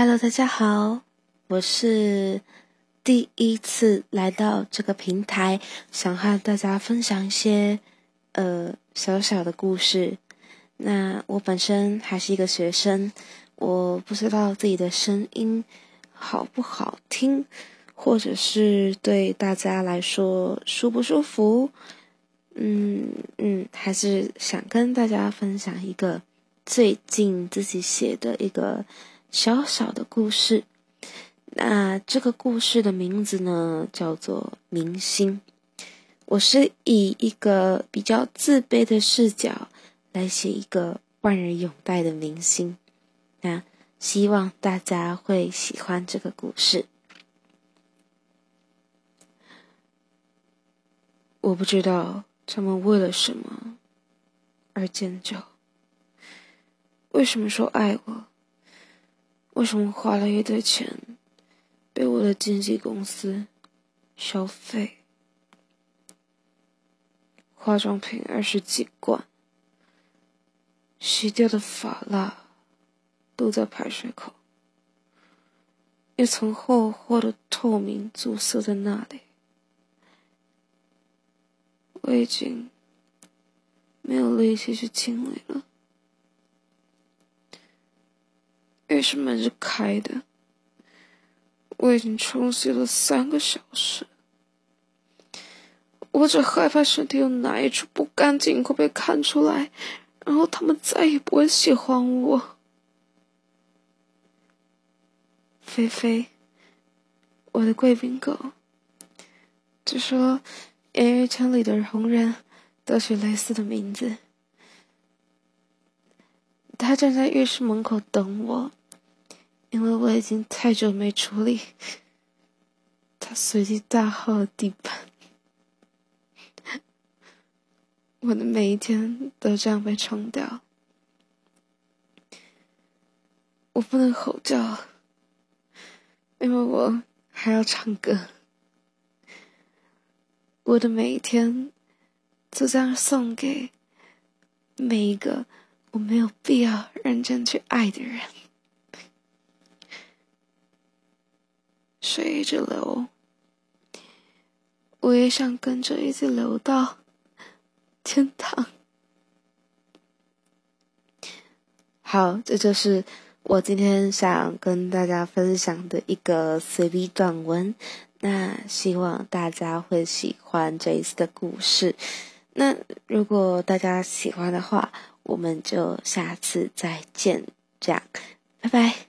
Hello，大家好，我是第一次来到这个平台，想和大家分享一些呃小小的故事。那我本身还是一个学生，我不知道自己的声音好不好听，或者是对大家来说舒不舒服。嗯嗯，还是想跟大家分享一个最近自己写的一个。小小的故事，那这个故事的名字呢，叫做《明星》。我是以一个比较自卑的视角来写一个万人拥戴的明星，那希望大家会喜欢这个故事。我不知道他们为了什么而尖叫，为什么说爱我？为什么花了一堆钱，被我的经纪公司消费？化妆品二十几罐，洗掉的发蜡都在排水口，一层厚厚的透明阻塞在那里。我已经没有力气去清理了。浴室门是开的，我已经冲洗了三个小时，我只害怕身体有哪一处不干净会被看出来，然后他们再也不会喜欢我。菲菲，我的贵宾狗，据说演艺圈里的红人都取类似的名字。他站在浴室门口等我。因为我已经太久没处理，他随地大号的地板，我的每一天都这样被冲掉。我不能吼叫，因为我还要唱歌。我的每一天，就这样送给每一个我没有必要认真去爱的人。水一直流，我也想跟着一直流到天堂。好，这就是我今天想跟大家分享的一个随笔短文。那希望大家会喜欢这一次的故事。那如果大家喜欢的话，我们就下次再见，这样，拜拜。